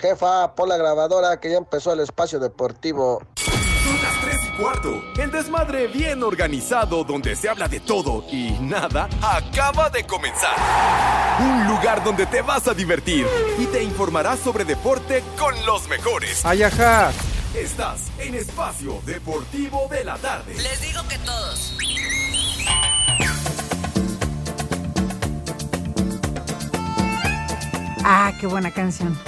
Jefa, pon la grabadora que ya empezó el espacio deportivo. Son las 3 y cuarto. El desmadre bien organizado donde se habla de todo y nada acaba de comenzar. Un lugar donde te vas a divertir y te informarás sobre deporte con los mejores. Ayaja. Estás en Espacio Deportivo de la Tarde. Les digo que todos. Ah, qué buena canción.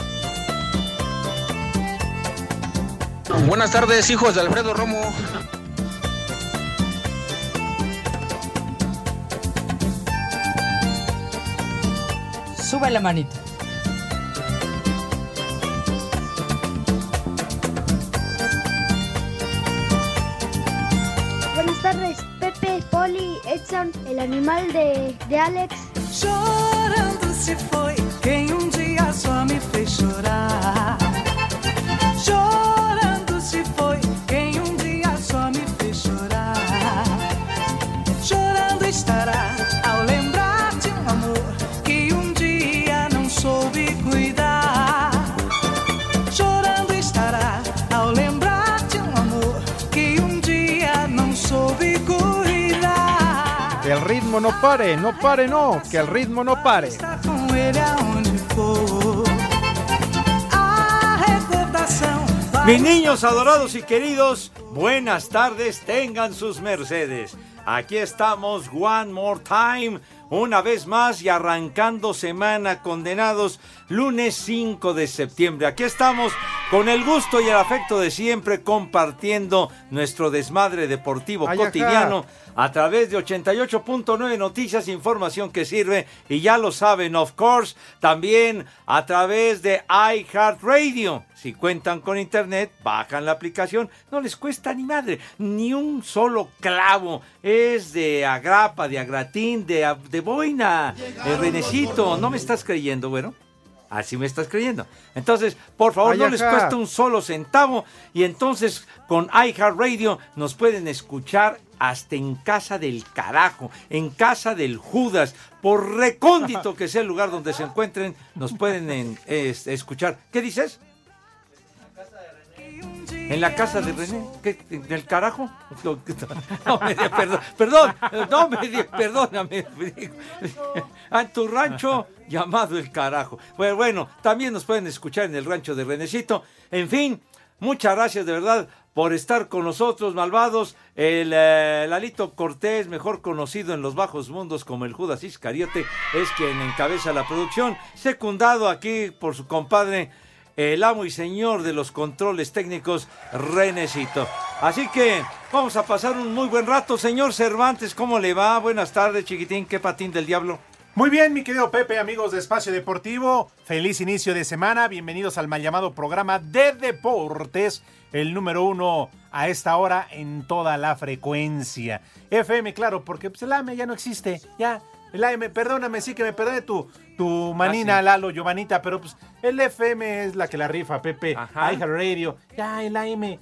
Buenas tardes, hijos de Alfredo Romo. Sube la manita. Buenas tardes, Pepe, Poli, Edson, el animal de, de Alex. Chorando se foi quem um dia só me fez chorar. Ritmo no pare, no pare, no. Que el ritmo no pare. Mis niños adorados y queridos, buenas tardes, tengan sus mercedes. Aquí estamos, one more time, una vez más y arrancando semana condenados, lunes 5 de septiembre. Aquí estamos con el gusto y el afecto de siempre compartiendo nuestro desmadre deportivo Ay, ajá. A través de 88.9 Noticias, información que sirve y ya lo saben, of course, también a través de iHeartRadio. Si cuentan con internet, bajan la aplicación, no les cuesta ni madre, ni un solo clavo. Es de agrapa, de agratín, de, de boina, de renecito. ¿No me estás creyendo, bueno? Así me estás creyendo. Entonces, por favor, Ay, no les cuesta un solo centavo. Y entonces, con iHeartRadio nos pueden escuchar hasta en casa del carajo, en casa del Judas, por recóndito que sea el lugar donde se encuentren, nos pueden en- es- escuchar. ¿Qué dices? ¿En la casa de René? ¿Qué? ¿Del carajo? No me di- perdón, perdón, no me di- perdóname. A tu rancho llamado el carajo. Bueno, bueno, también nos pueden escuchar en el rancho de Renecito. En fin, muchas gracias de verdad por estar con nosotros, malvados. El eh, Lalito Cortés, mejor conocido en los bajos mundos como el Judas Iscariote, es quien encabeza la producción, secundado aquí por su compadre el amo y señor de los controles técnicos, Renecito. Así que vamos a pasar un muy buen rato. Señor Cervantes, ¿cómo le va? Buenas tardes, chiquitín. ¿Qué patín del diablo? Muy bien, mi querido Pepe, amigos de Espacio Deportivo. Feliz inicio de semana. Bienvenidos al mal llamado programa de deportes, el número uno a esta hora en toda la frecuencia. FM, claro, porque pues, el AM ya no existe. Ya, el AM, perdóname, sí que me perdone tu, tu manina, Ah, sí. Lalo, Giovanita, pero pues el FM es la que la rifa, Pepe. Ajá. Radio. Ya, el AM.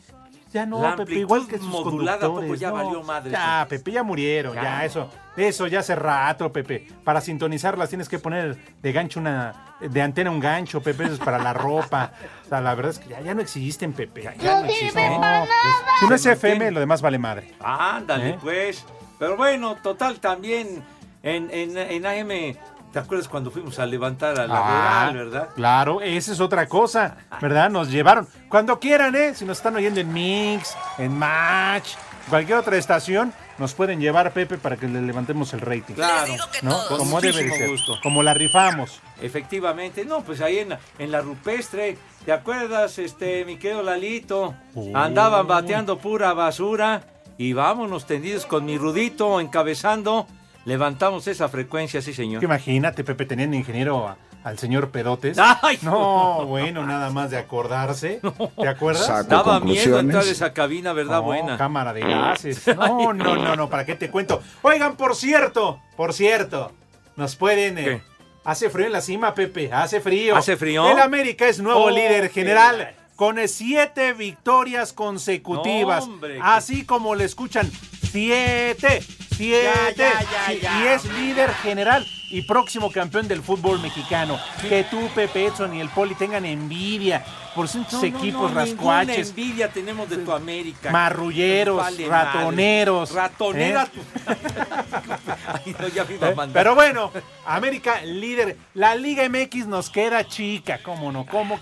Ya no, La Pepe, igual que sus modulada, ¿a poco conductores, ya no. valió madre Ya, eso? Pepe, ya murieron, ya, Ya. eso. Eso ya hace rato, Pepe. Para sintonizarlas tienes que poner de gancho una, de antena un gancho, Pepe, eso es para la ropa. O sea, la verdad es que ya, ya no existen, Pepe. Ya, No no existen. para No, pues, si no es FM, lo demás vale madre. Ándale, ¿Eh? pues. Pero bueno, total, también en, en, en AM, ¿te acuerdas cuando fuimos a levantar a la Ah, Rural, verdad? Claro, esa es otra cosa, ¿verdad? Nos llevaron. Cuando quieran, ¿eh? Si nos están oyendo en Mix, en Match, cualquier otra estación, nos pueden llevar, Pepe, para que le levantemos el rating. Claro, ¿No? Como debe de ser. gusto. Como la rifamos. Efectivamente, no, pues ahí en la, en la rupestre, ¿te acuerdas, este, mi querido Lalito? Uy. Andaban bateando pura basura y vámonos tendidos con mi rudito encabezando, levantamos esa frecuencia, sí señor. Imagínate, Pepe, teniendo ingeniero a, al señor Pedotes. Ay, no, bueno, nada más de acordarse. ¿Te acuerdas? Saco Daba miedo entrar a esa cabina, ¿verdad? No, Buena. cámara de gases. No, no, no, no, ¿para qué te cuento? Oigan, por cierto, por cierto, nos pueden... eh, ¿Qué? hace frío en la cima, Pepe, hace frío. ¿Hace frío? El América es nuevo Oh, líder qué general con eh, siete victorias consecutivas. No, hombre, así como le escuchan, siete, siete. Ya, ya, ya, Sí, ya. Y es líder general y próximo campeón del fútbol mexicano. Que tú, Pepe Edson y el Poli tengan envidia por No, no, equipos no, rascuaches. envidia tenemos de tu América. Marrulleros, Vale ratoneros. Ratonera. ¿eh? tu- Ay, no, ya me iba a mandar. Pero bueno, América líder. La Liga MX nos queda chica, ¿cómo no? ¿Cómo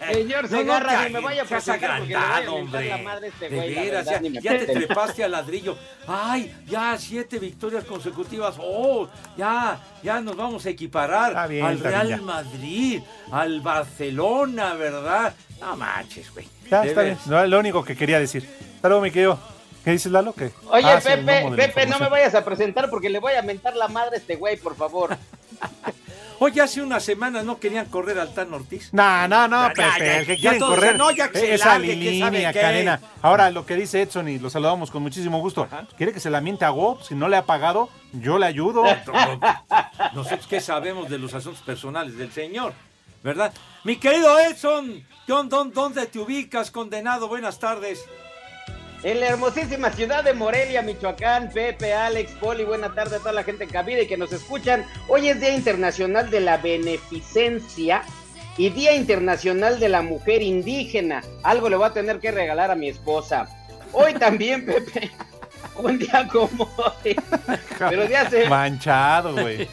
no? Señor No, no, Segarra, ni me vaya a mentar hombre. la madre a este De güey, la veras, verdad, ya, te trepaste al ladrillo. Ay, ya siete victorias consecutivas. Oh, ya, ya nos vamos a equiparar bien, al Real bien. Madrid, al Barcelona, ¿verdad? No manches, güey. Ya, está bien. No, lo único que quería decir. Hasta luego, mi querido. ¿Qué dices, Lalo? ¿Qué? Oye, Ah, Pepe, Pepe, no me vayas a presentar porque le voy a mentar la madre a este güey, por favor. Oye, hace una semana no querían correr al Tan Ortiz. No, no, no, Ya, Pepe. ya, ya, el que quieren correr. dicen, no, ya que se esa largue, que línea, sabe qué. cadena. Ahora, lo que dice Edson, y lo saludamos con muchísimo gusto. ¿Quiere que se la miente a Go? Si no le ha pagado, yo le ayudo. Nosotros qué sabemos de los asuntos personales del señor, ¿verdad? Mi querido Edson, John, ¿dó- ¿dónde te ubicas, condenado? Buenas tardes. En la hermosísima ciudad de Morelia, Michoacán, Pepe, Alex, Poli, buena tarde a toda la gente en cabina y que nos escuchan. Hoy es Día Internacional de la Beneficencia y Día Internacional de la Mujer Indígena. Algo le voy a tener que regalar a mi esposa. Hoy también, Pepe, un día como hoy. Pero ya se... Manchado, güey.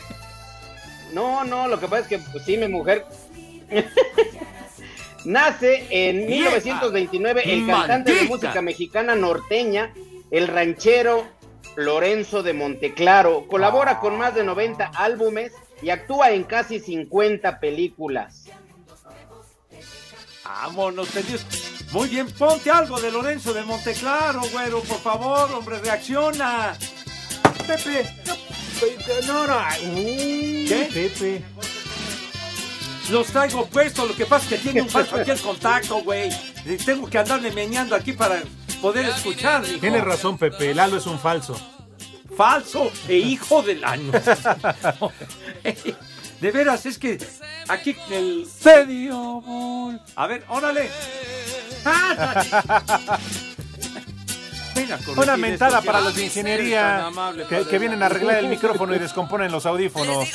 No, no, lo que pasa es que, pues sí, mi mujer. Nace en Vieja 1929 el cantante de música mexicana norteña, el ranchero Lorenzo de Monteclaro. Colabora con más de 90 álbumes y actúa en casi 50 películas. Vámonos, tendidos. Muy bien, ponte algo de Lorenzo de Monteclaro, güero, por favor, hombre, reacciona. Pepe. No, no. Uy, ¿Qué? Pepe. Los traigo puestos, lo que pasa es que tiene un falso aquí el contacto, güey. Tengo que andarle meñando aquí para poder escuchar, mijo. Tienes razón, Pepe. Lalo es un falso. falso e hijo del año. De veras, es que aquí el serio A ver, órale. Una mentada para los de ingeniería que vienen a arreglar el micrófono y descomponen los audífonos.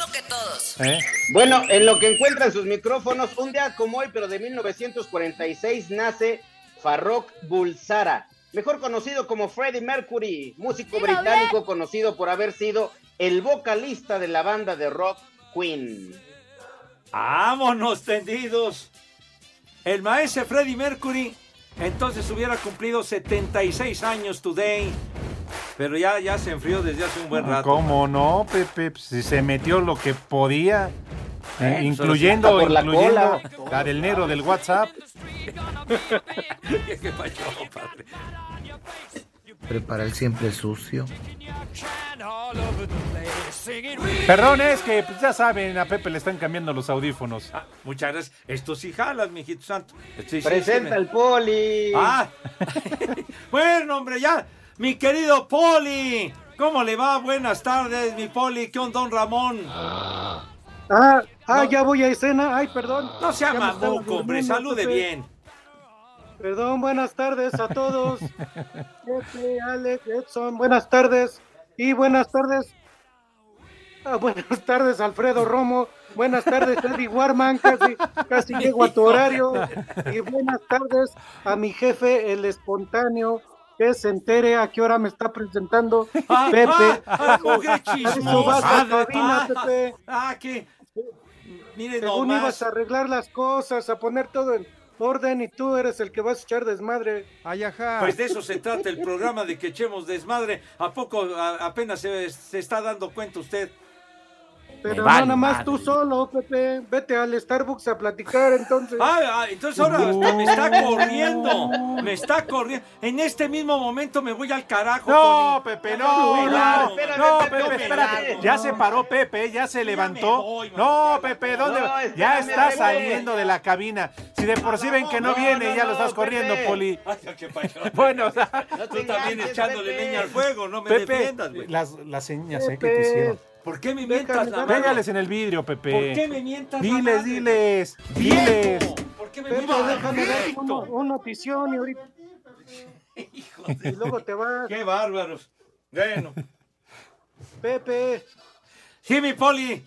¿Eh? Bueno, en lo que encuentran sus micrófonos, un día como hoy, pero de 1946, nace Farrokh Bulsara, mejor conocido como Freddie Mercury, músico británico conocido por haber sido el vocalista de la banda de rock Queen. Vámonos tendidos. El maestro Freddie Mercury entonces hubiera cumplido 76 años today. Pero ya, ya se enfrió desde hace un buen rato. ¿Cómo no, Pepe? Pues, Si se metió lo que podía. eh, Eh, incluyendo, se la incluyendo cola. la del negro del WhatsApp. ¿Qué pasó, padre? Prepara el siempre sucio. Perdón, es que pues, ya saben, a Pepe le están cambiando los audífonos. Ah, muchas gracias. Esto sí jalas, mijito santo. Sí, Presenta sí, el poli. Ah. bueno, hombre, ya. Mi querido Poli. ¿Cómo le va? Buenas tardes, mi Poli. ¿Qué onda, don Ramón? Ah, ah, No. ya voy a escena. Ay, perdón. No sea mamuco, hombre. Salude bien. Perdón, buenas tardes a todos. Pepe, Alex, Edson, buenas tardes. Y buenas tardes. Ah, buenas tardes, Alfredo Romo. Buenas tardes, Eddie Warman. Casi, casi llego a tu horario. Y buenas tardes a mi jefe, el espontáneo, que se entere a qué hora me está presentando Pepe. ah, qué A eso chismoso. vas a Ah, cabina, ah, Pepe. Ah, que. Mire Según nomás. ibas a arreglar las cosas, a poner todo en orden y tú eres el que vas a echar desmadre. Ay, ajá. Pues de eso se trata el programa, de que echemos desmadre. ¿A poco a- apenas se, se está dando cuenta usted? Pero no nada más madre. tú solo, Pepe. Vete al Starbucks a platicar entonces. Ah, ah, entonces ahora me está corriendo. Me está corriendo. En este mismo momento me voy al carajo. No, Poli. Pepe, no, no, no, Pepe, espérate. Ya se paró Pepe, ya se levantó. voy. No, Pepe, ¿dónde? No, va? espérame, ya está saliendo de la cabina. Si de por sí ven que no, No, viene, no, ya lo estás corriendo. Poli. Ay, qué pacho. Bueno, o sea, No Tú también echándole leña al fuego, no me Pepe, defiendas, güey. las, las señas eh, que te hicieron. ¿Por qué me mientas la madre? Pégales en el vidrio, Pepe. ¿Por qué me mientas la Diles, madre? diles, diles. Viejo, ¿Por qué me Pepe, mientas déjame dar una, una notición y ahorita. Hijo Y de... luego te vas. Qué bárbaros. Bueno. Pepe, Sí, mi Poli.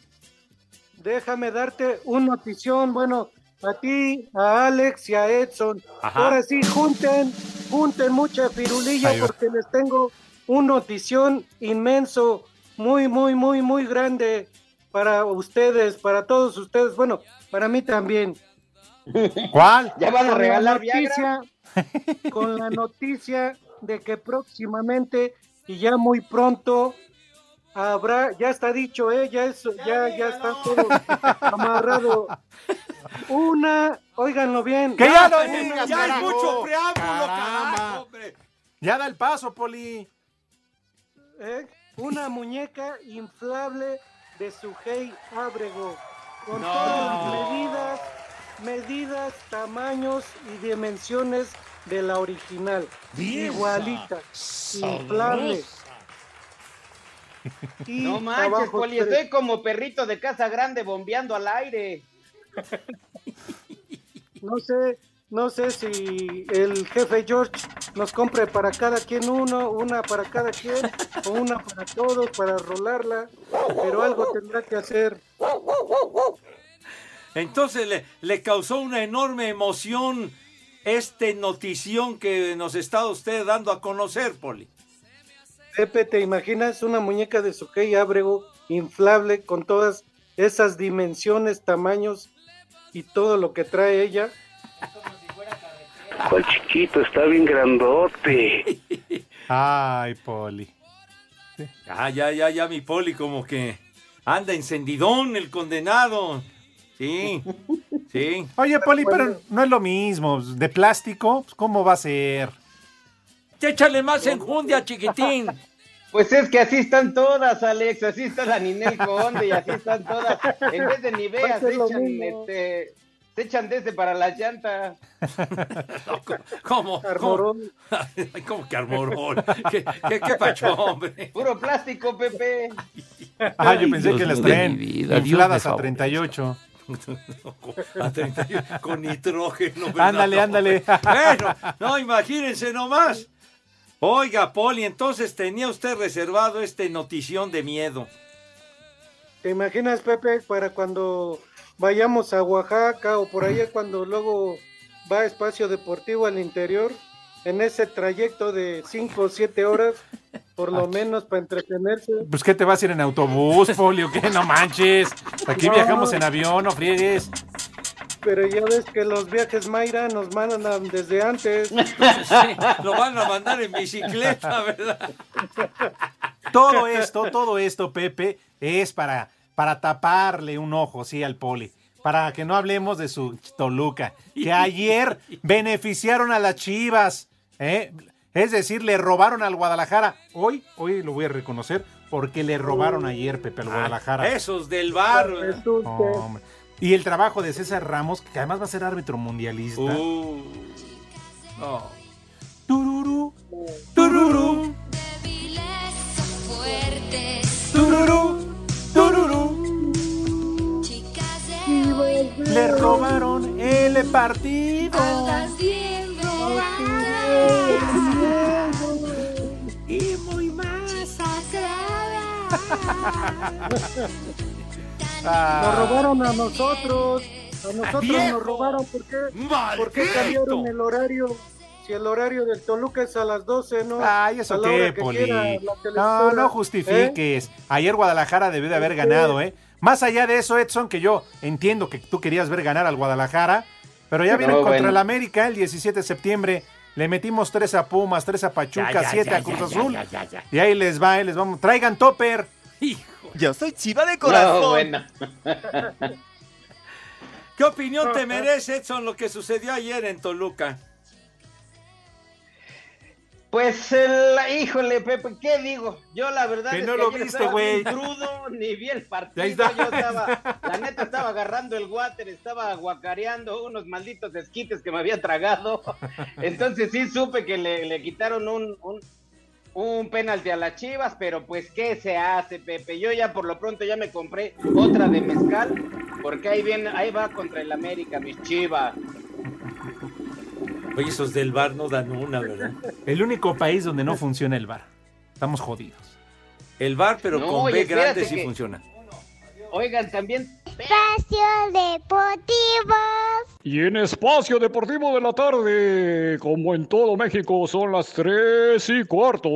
déjame darte una notición. Bueno, a ti, a Alex y a Edson. Ajá. Ahora sí, junten, junten mucha firulilla porque les tengo un notición inmenso, muy, muy, muy, muy grande para ustedes, para todos ustedes. Bueno, para mí también. ¿Cuál? ¿Ya van a regalar Viagra? noticia, con la noticia de que próximamente y ya muy pronto habrá, ya está dicho, eh, ya es, ya, ya está todo amarrado. Una, óiganlo bien. Que ya lo Ya, digas, ya hay carajo. mucho preámbulo, Caramba. carajo, hombre. Ya da el paso, Poli. ¿eh? Una muñeca inflable de Sujei Ábrego, con No. todas las medidas, medidas, tamaños y dimensiones de la original. Igualita, inflable. Y No manches, Poli, tres. estoy como perrito de casa grande bombeando al aire. No sé, no sé si el jefe George nos compre para cada quien uno, una para cada quien, o una para todos, para rolarla, pero algo tendrá que hacer. Entonces le, le causó una enorme emoción este notición que nos está usted dando a conocer, Poli. Pepe, ¿te imaginas una muñeca de Sujei Ábrego inflable con todas esas dimensiones, tamaños y todo lo que trae ella? ¿Cuál chiquito? Está bien grandote. Ay, Poli. Ah, ya, ya, ya, mi Poli, como que anda encendidón el condenado. Sí, sí. Oye, Poli, pero no es lo mismo. De plástico, pues, ¿cómo va a ser? Échale más enjundia, chiquitín. Pues es que así están todas, Alex, así está la Ninel Conde y así están todas. En vez de Nivea se echan, este, se echan desde para las llantas. ¿Cómo? ¿Cómo? Armorón. ¿Cómo que armorón? ¿Qué, qué, qué pacho, hombre? Puro plástico, Pepe. Ah, yo pensé Dios que las de traen vida, infladas a favorezca. 38. A 31, con nitrógeno. ¿verdad? Ándale, ándale. Bueno, no, imagínense nomás. Oiga, Poli, entonces tenía usted reservado este notición de miedo. ¿Te imaginas, Pepe, para cuando vayamos a Oaxaca o por allá cuando luego va a espacio deportivo al interior? En ese trayecto de 5 o 7 horas, por lo menos para entretenerse. Pues, ¿qué te vas a ir en autobús, Poli, o qué? No manches. Aquí No. viajamos en avión, no friegues. Pero ya ves que los viajes Mayra nos mandan desde antes. Sí, lo van a mandar en bicicleta, ¿verdad? Todo esto, todo esto, Pepe, es para, para taparle un ojo, sí, al Poli. Para que no hablemos de su Toluca. Que ayer beneficiaron a las Chivas. ¿eh? Es decir, le robaron al Guadalajara. Hoy, hoy lo voy a reconocer, porque le robaron ayer, Pepe, al Guadalajara. Esos del bar. ¿verdad? Hombre. Y el trabajo de César Ramos, que además va a ser árbitro mundialista. Uh, tururú, tururú, tururú. Le robaron el partido. Y muy Nos robaron a nosotros. A nosotros ¡Viejo! nos robaron. ¿Por qué? ¿Por qué ¡Maldito! cambiaron el horario? Si el horario del Toluca es a las 12, ¿no? Ay, ¿eso qué, Poli? quiera No, no ¿eh? justifiques. Ayer Guadalajara debió de haber ganado, ¿eh? Más allá de eso, Edson, que yo entiendo que tú querías ver ganar al Guadalajara, pero ya No, vienen contra bueno. el América el 17 de septiembre. Le metimos tres a Pumas, tres a Pachuca, Ya, ya, siete ya, a Cruz ya, Azul. ya, ya, ya. Y ahí les va, ahí les vamos. Traigan topper. Hijo Yo soy chiva de corazón. No, bueno. ¿Qué opinión te merece, Edson, lo que sucedió ayer en Toluca? Pues, el, híjole, Pepe, ¿qué digo? Yo la verdad Que es no que lo viste, güey. bien crudo, ni vi el partido. Yo estaba, la neta estaba agarrando el water, estaba guacareando unos malditos esquites que me había tragado. Entonces sí supe que le, le quitaron un, un, un penalti a las Chivas, pero pues ¿qué se hace, Pepe? Yo ya por lo pronto ya me compré otra de mezcal, porque ahí viene, ahí va contra el América, mis Chivas. Oye, esos del bar no dan una, ¿verdad? El único país donde no funciona el bar. Estamos jodidos. El bar, pero No, con oye, B grande sí que- funciona. Oigan, también Espacio Deportivo. Y en Espacio Deportivo de la Tarde, como en todo México, son las 3 y cuarto.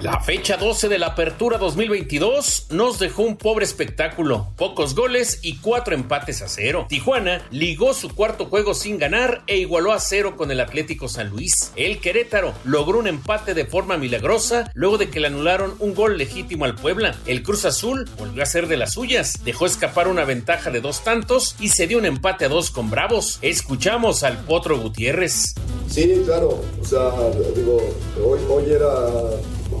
La fecha 12 de la Apertura 2022 nos dejó un pobre espectáculo, pocos goles y cuatro empates a cero. Tijuana ligó su cuarto juego sin ganar e igualó a cero con el Atlético San Luis. El Querétaro logró un empate de forma milagrosa luego de que le anularon un gol legítimo al Puebla. El Cruz Azul volvió a ser de las suyas, dejó escapar una ventaja de dos tantos y se dio un empate a dos con Bravos. Escuchamos al Potro Gutiérrez. Sí, claro. O sea, digo, hoy, hoy era,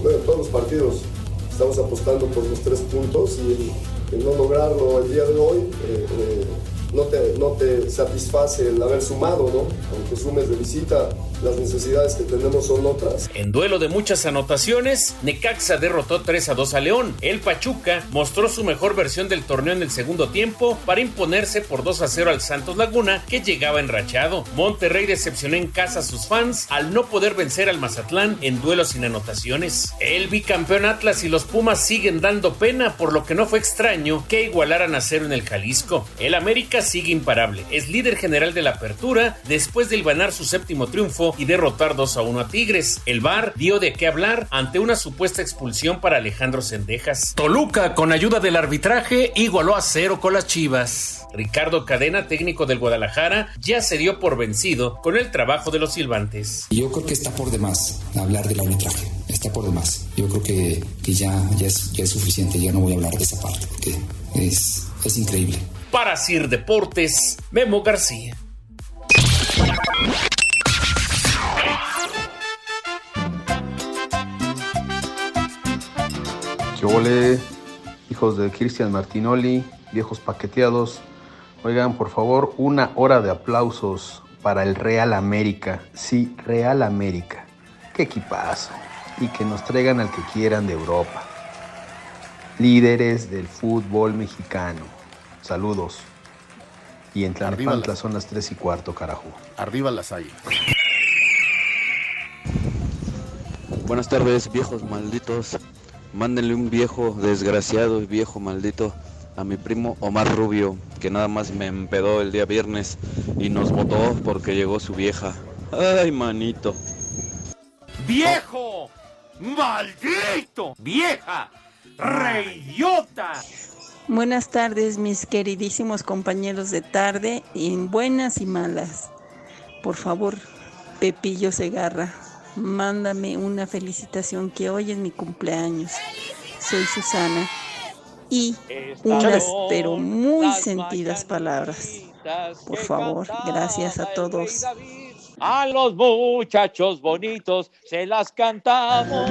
bueno, todos los partidos estamos apostando por los tres puntos y el, no lograrlo el día de hoy eh, eh, no, te, no te satisface el haber sumado, ¿no? Aunque sumes de visita, las necesidades que tenemos son otras. En duelo de muchas anotaciones, Necaxa derrotó 3 a 2 a León. El Pachuca mostró su mejor versión del torneo en el segundo tiempo para imponerse por 2 a 0 al Santos Laguna, que llegaba enrachado. Monterrey decepcionó en casa a sus fans al no poder vencer al Mazatlán en duelos sin anotaciones. El bicampeón Atlas y los Pumas siguen dando pena, por lo que no fue extraño que igualaran a cero en el Jalisco. El América sigue imparable, es líder general de la apertura después de ganar su séptimo triunfo y derrotar 2 a 1 a Tigres. El VAR dio de qué hablar ante una supuesta expulsión para Alejandro Sendejas. Toluca, con ayuda del arbitraje, igualó a cero con las Chivas. Ricardo Cadena, técnico del Guadalajara, ya se dio por vencido con el trabajo de los silbantes. Yo creo que está por demás hablar del arbitraje, está por demás. Yo creo que, que ya, ya, es, ya es suficiente, ya no voy a hablar de esa parte, porque es, es increíble. Para Sir Deportes, Memo García. ¿Qué ole? Hijos de Cristian Martinoli, viejos paqueteados. Oigan, por favor, una hora de aplausos para el Real América. Sí, Real América. Qué equipazo. Y que nos traigan al que quieran de Europa. Líderes del fútbol mexicano. Saludos. Y en Arriba Tlalnepantla las- son las 3 y cuarto, carajo. Arriba las águilas. Buenas tardes, viejos malditos. Mándenle un viejo desgraciado y viejo maldito a mi primo Omar Rubio, que nada más me empedó el día viernes y nos votó porque llegó su vieja. Ay, manito. ¡Viejo! ¡Maldito! ¡Vieja! ¡Reidiota! Buenas tardes, mis queridísimos compañeros de tarde, en buenas y malas. Por favor, Pepillo Segarra, mándame una felicitación que hoy es mi cumpleaños. Soy Susana. Y unas, pero muy sentidas palabras. Por favor, gracias a todos. A los muchachos bonitos se las cantamos.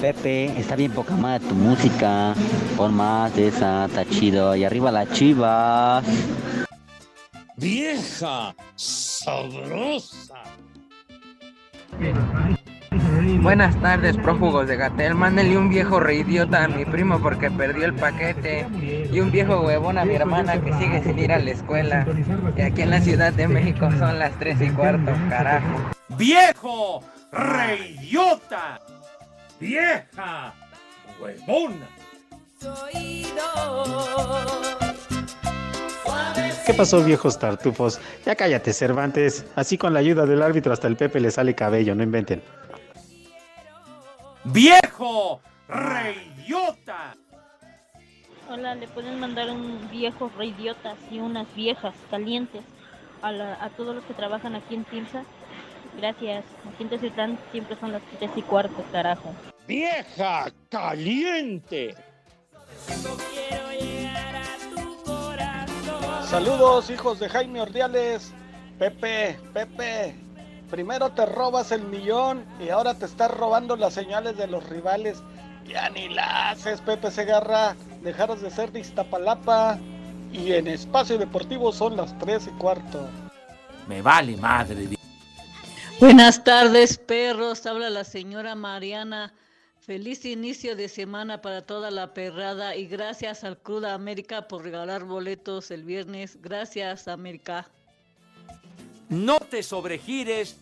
Pepe, está bien poca madre tu música. Pon más de esa, está chido. Y arriba las chivas. Vieja sabrosa. Buenas tardes, prófugos de Gatel. Mándenle un viejo reidiota a mi primo porque perdió el paquete. Y un viejo huevón a mi hermana que sigue sin ir a la escuela. Y aquí en la Ciudad de México son las 3 y cuarto, carajo. ¡Viejo! ¡Reidiota! ¡Vieja! ¡Huevona! ¿Qué pasó, viejos tartufos? Ya cállate, Cervantes. Así con la ayuda del árbitro hasta el Pepe le sale cabello, no inventen. ¡Viejo! ¡Reidiota! Hola, le pueden mandar un viejo reidiotas y unas viejas calientes a, la- a todos los que trabajan aquí en Timsa. Gracias. Aquí en Teciutlán siempre son las tres y cuarto, carajo. vieja caliente. Saludos, hijos de Jaime Ordiales. Pepe, Pepe, primero te robas el millón y ahora te estás robando las señales de los rivales. Ya ni la haces, Pepe Segarra. Dejaros de ser de Iztapalapa. Y en espacio deportivo son las 3 y cuarto. Me vale madre. Buenas tardes, perros. Habla la señora Mariana. Feliz inicio de semana para toda la perrada y gracias al Club América por regalar boletos el viernes. Gracias, América. No te sobregires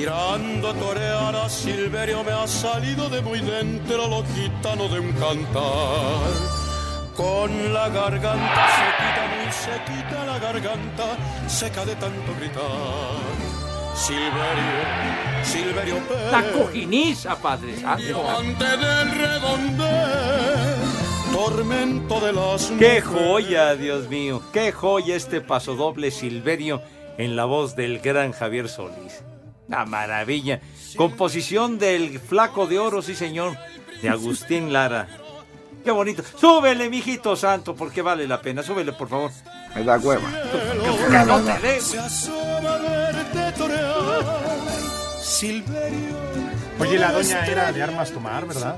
Mirando torear a Silverio me ha salido de muy dentro lo gitano de un cantar. Con la garganta sequita, muy sequita la garganta, seca de tanto gritar. Silverio, Silverio Pérez. La cojiniza, Padre Santo. Diamante del redondel, tormento de las Qué mujeres. joya, Dios mío. Qué joya este pasodoble Silverio en la voz del gran Javier Solís. La maravilla. Composición del Flaco de Oro, sí señor, de Agustín Lara. Qué bonito. Súbele, mijito santo, porque vale la pena. Súbele, por favor. Me da hueva. Que no. Oye, la doña era de armas tomar, ¿verdad?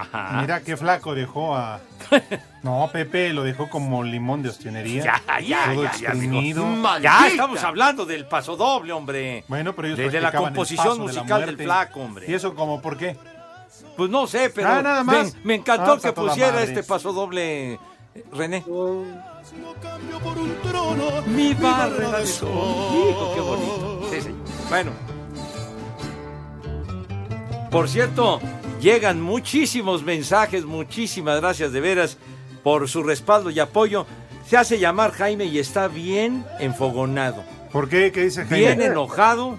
Ajá. Mira qué flaco dejó a. No, Pepe lo dejó como limón de ostionería. Ya, ya, todo ya, ya, exprimido. Ya estamos hablando del pasodoble, hombre. Bueno, pero ellos de, de la composición paso de la musical del flaco, hombre. ¿Y eso como por qué? Pues no sé, pero Ah, nada más. Me, me encantó Ah, que pusiera madre. este pasodoble, eh, René. por un trono, Mi barra de sol. Hijo, qué bonito. Sí, señor. Bueno. Por cierto, llegan muchísimos mensajes, muchísimas gracias de veras por su respaldo y apoyo. Se hace llamar Jaime y está bien enfogonado. ¿Por qué? ¿Qué dice Jaime? Bien enojado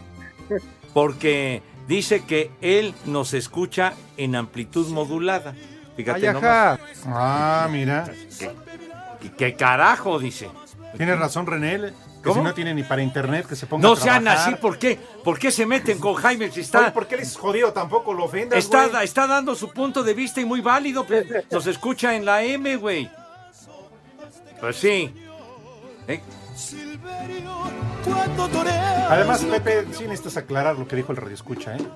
porque dice que él nos escucha en amplitud modulada. Fíjate Ay, nomás. Ah, mira. ¿Qué, qué carajo? Dice. Tiene razón René. Que ¿Cómo? si no tiene ni para internet, que se ponga No a sean así, ¿por qué? ¿Por qué se meten con Jaime si Oye, está, ¿Por qué les jodido tampoco lo ofendas, está, güey? está dando su punto de vista y muy válido? pues, Nos escucha en la M, güey. Pues sí. ¿Eh? Además, Pepe, sí necesitas aclarar lo que dijo el radio escucha, ¿eh?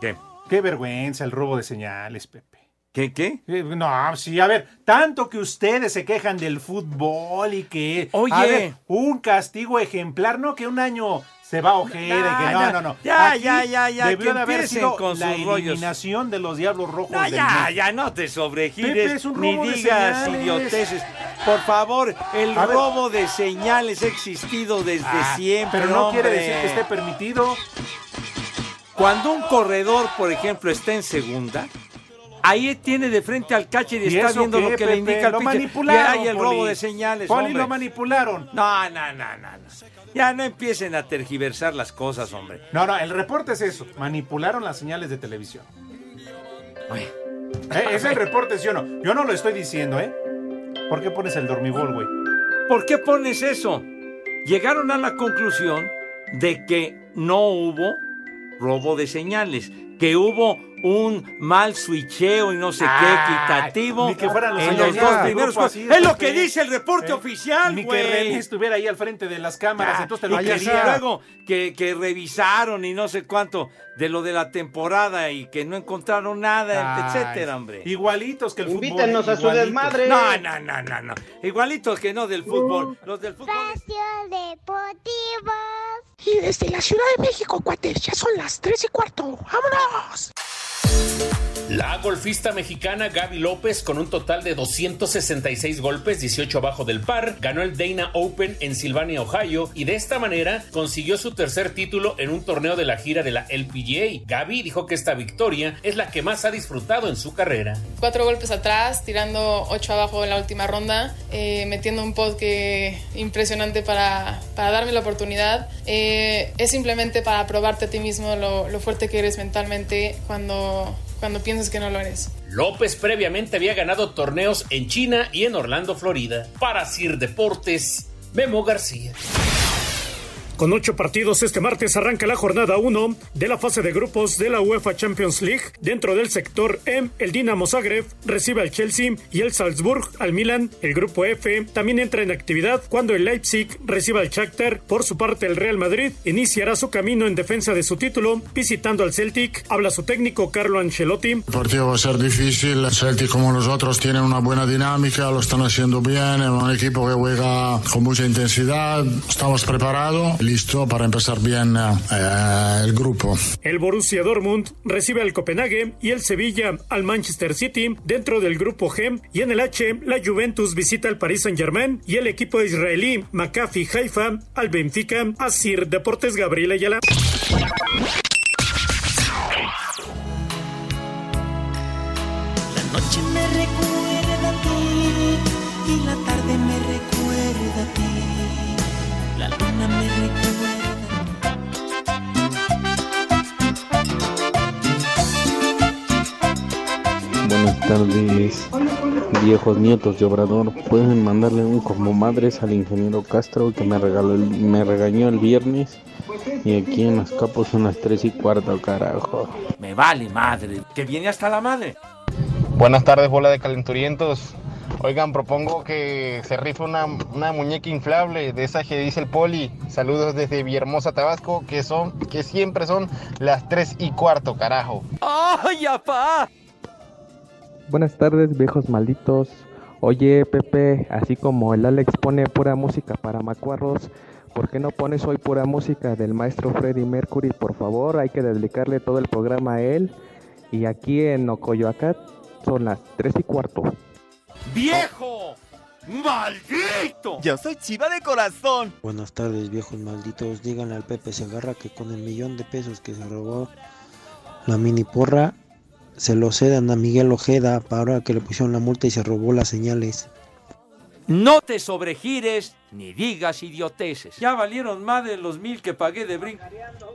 ¿Qué? Qué vergüenza el robo de señales, Pepe. ¿Qué, qué? Eh, No, sí, a ver, tanto que ustedes se quejan del fútbol y que... Oye. A ver, un castigo ejemplar, no que un año se va a ojera y que no, no, no. ya, Aquí ya, ya, ya, Debió de haber sido con la sus rollos. eliminación de los Diablos Rojos del ya, ya, no te sobregires, Pepe, es un ni digas idioteces. Por favor, el A ver. robo de señales ha existido desde Ah, siempre. Pero no quiere decir que esté permitido. Cuando un corredor, por ejemplo, está en segunda, ahí tiene de frente al catcher y, ¿Y está viendo qué, lo que Pepe? le indica el Lo pitcher. manipularon, Y hay el Poli. robo de señales, Poli, hombre. lo manipularon. No, no, no, no, no. Ya no empiecen a tergiversar las cosas, hombre. No, no, el reporte es eso. Manipularon las señales de televisión. Oye. Eh, Es el reporte, ¿sí o no? Yo no lo estoy diciendo, ¿eh? ¿Por qué pones el dormibol, güey? ¿Por qué pones eso? Llegaron a la conclusión de que no hubo robo de señales, que hubo un mal switcheo y no sé qué equitativo ni que fueran los en años los dos primeros grupo juegos. así, Es lo que dice el reporte ¿Eh? oficial, Ni que güey. René estuviera ahí al frente de las cámaras, Ya, entonces te lo y que quería. luego que, que revisaron y no sé cuánto de lo de la temporada y que no encontraron nada, Ay, etcétera, hombre. Igualitos que el Invítenos fútbol. a su desmadre. No, no, no, no, no. Igualitos que no del fútbol. Los del fútbol. Deportivo. Y desde la Ciudad de México, cuates, ya son las tres y cuarto. ¡Vámonos! Stars! La golfista mexicana Gaby López, con un total de 266 golpes, 18 abajo del par, ganó el Dana Open en Sylvania, Ohio, y de esta manera consiguió su tercer título en un torneo de la gira de la LPGA. Gaby dijo que esta victoria es la que más ha disfrutado en su carrera. Cuatro golpes atrás, tirando ocho abajo en la última ronda, eh, metiendo un pod que impresionante para, para darme la oportunidad. Eh, es simplemente para probarte a ti mismo lo, lo fuerte que eres mentalmente cuando cuando piensas que no lo eres. López previamente había ganado torneos en China y en Orlando, Florida. Para Sir Deportes, Memo García. Con ocho partidos este martes arranca la jornada 1 de la fase de grupos de la UEFA Champions League. Dentro del sector M, el Dinamo Zagreb recibe al Chelsea y el Salzburg al Milan. El grupo F también entra en actividad cuando el Leipzig reciba al Shakhtar. Por su parte, el Real Madrid iniciará su camino en defensa de su título visitando al Celtic. Habla su técnico Carlo Ancelotti. El partido va a ser difícil. El Celtic como los otros tienen una buena dinámica, lo están haciendo bien. Es un equipo que juega con mucha intensidad. Estamos preparados listo para empezar bien eh, el grupo. El Borussia Dortmund recibe al Copenhague y el Sevilla al Manchester City dentro del grupo G y en el H la Juventus visita al Paris Saint-Germain y el equipo israelí Maccabi Haifa al Benfica. Asir Deportes Gabriel Ayala. La noche me recuerda a ti y la tarde Buenas tardes, viejos nietos de Obrador. Pueden mandarle un como madres al ingeniero Castro que me regaló el- me regañó el viernes. Y aquí en los capos son las 3 y cuarto, carajo. Me vale madre, que viene hasta la madre. Buenas tardes, bola de calenturientos. Oigan, propongo que se rife una, una muñeca inflable de esa que dice el poli. Saludos desde Villahermosa, Tabasco, que son, que siempre son las 3 y cuarto, carajo. ¡Ay, apá! Buenas tardes, viejos malditos. Oye, Pepe, así como el Alex pone pura música para macuarros, ¿por qué no pones hoy pura música del maestro Freddie Mercury? Por favor, hay que dedicarle todo el programa a él. Y aquí en Ocoyoacán son las 3 y cuarto. ¡Viejo! ¡Maldito! Yo soy chiva de corazón. Buenas tardes, viejos malditos. Díganle al Pepe Segarra que con el millón de pesos que se robó la mini porra, se lo cedan a Miguel Ojeda para que le pusieron la multa y se robó las señales. No te sobregires ni digas idioteces. Ya valieron más de los mil que pagué de brinco.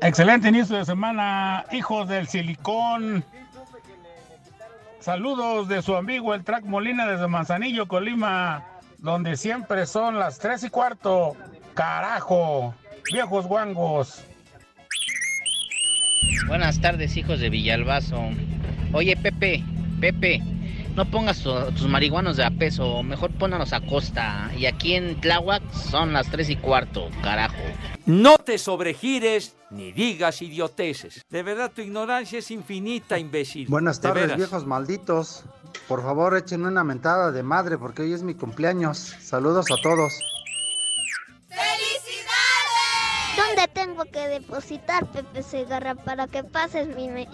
Excelente inicio de semana, hijos del silicón. Saludos de su amigo el Track Molina desde Manzanillo, Colima, donde siempre son las tres y cuarto. Carajo, viejos guangos. Buenas tardes, hijos de Villalbazo. Oye, Pepe, Pepe, no pongas tu- tus marihuanos de a peso, mejor pónganos a costa. Y aquí en Tláhuac son las tres y cuarto, carajo. No te sobregires ni digas idioteces. De verdad, tu ignorancia es infinita, imbécil. Buenas De tardes, viejos malditos. Por favor, échenme una mentada de madre porque hoy es mi cumpleaños. Saludos a todos. ¿Dónde tengo que depositar, Pepe Segarra, para que pases mi me-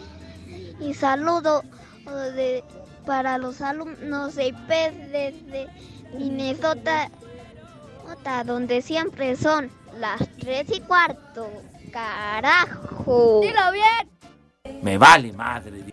y saludo de, para los alumnos de IP desde Minnesota, Minnesota, donde siempre son las tres y cuarto? ¡Carajo! ¡Dilo bien! Me vale madre.